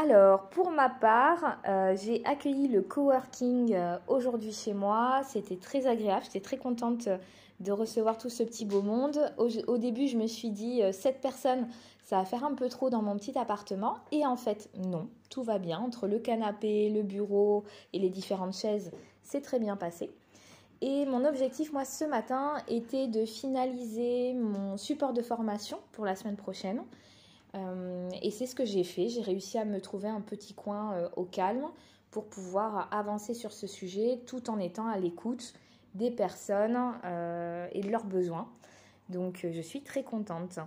Alors, pour ma part, euh, j'ai accueilli le coworking euh, aujourd'hui chez moi. C'était très agréable. J'étais très contente de recevoir tout ce petit beau monde. Au, début, je me suis dit, euh, 7 personnes, ça va faire un peu trop dans mon petit appartement. Et en fait, non, tout va bien. Entre le canapé, le bureau et les différentes chaises, c'est très bien passé. Et mon objectif, moi, ce matin, était de finaliser mon support de formation pour la semaine prochaine. Euh, et c'est ce que j'ai fait. J'ai réussi à me trouver un petit coin euh, au calme pour pouvoir avancer sur ce sujet tout en étant à l'écoute des personnes euh, et de leurs besoins. Donc je suis très contente.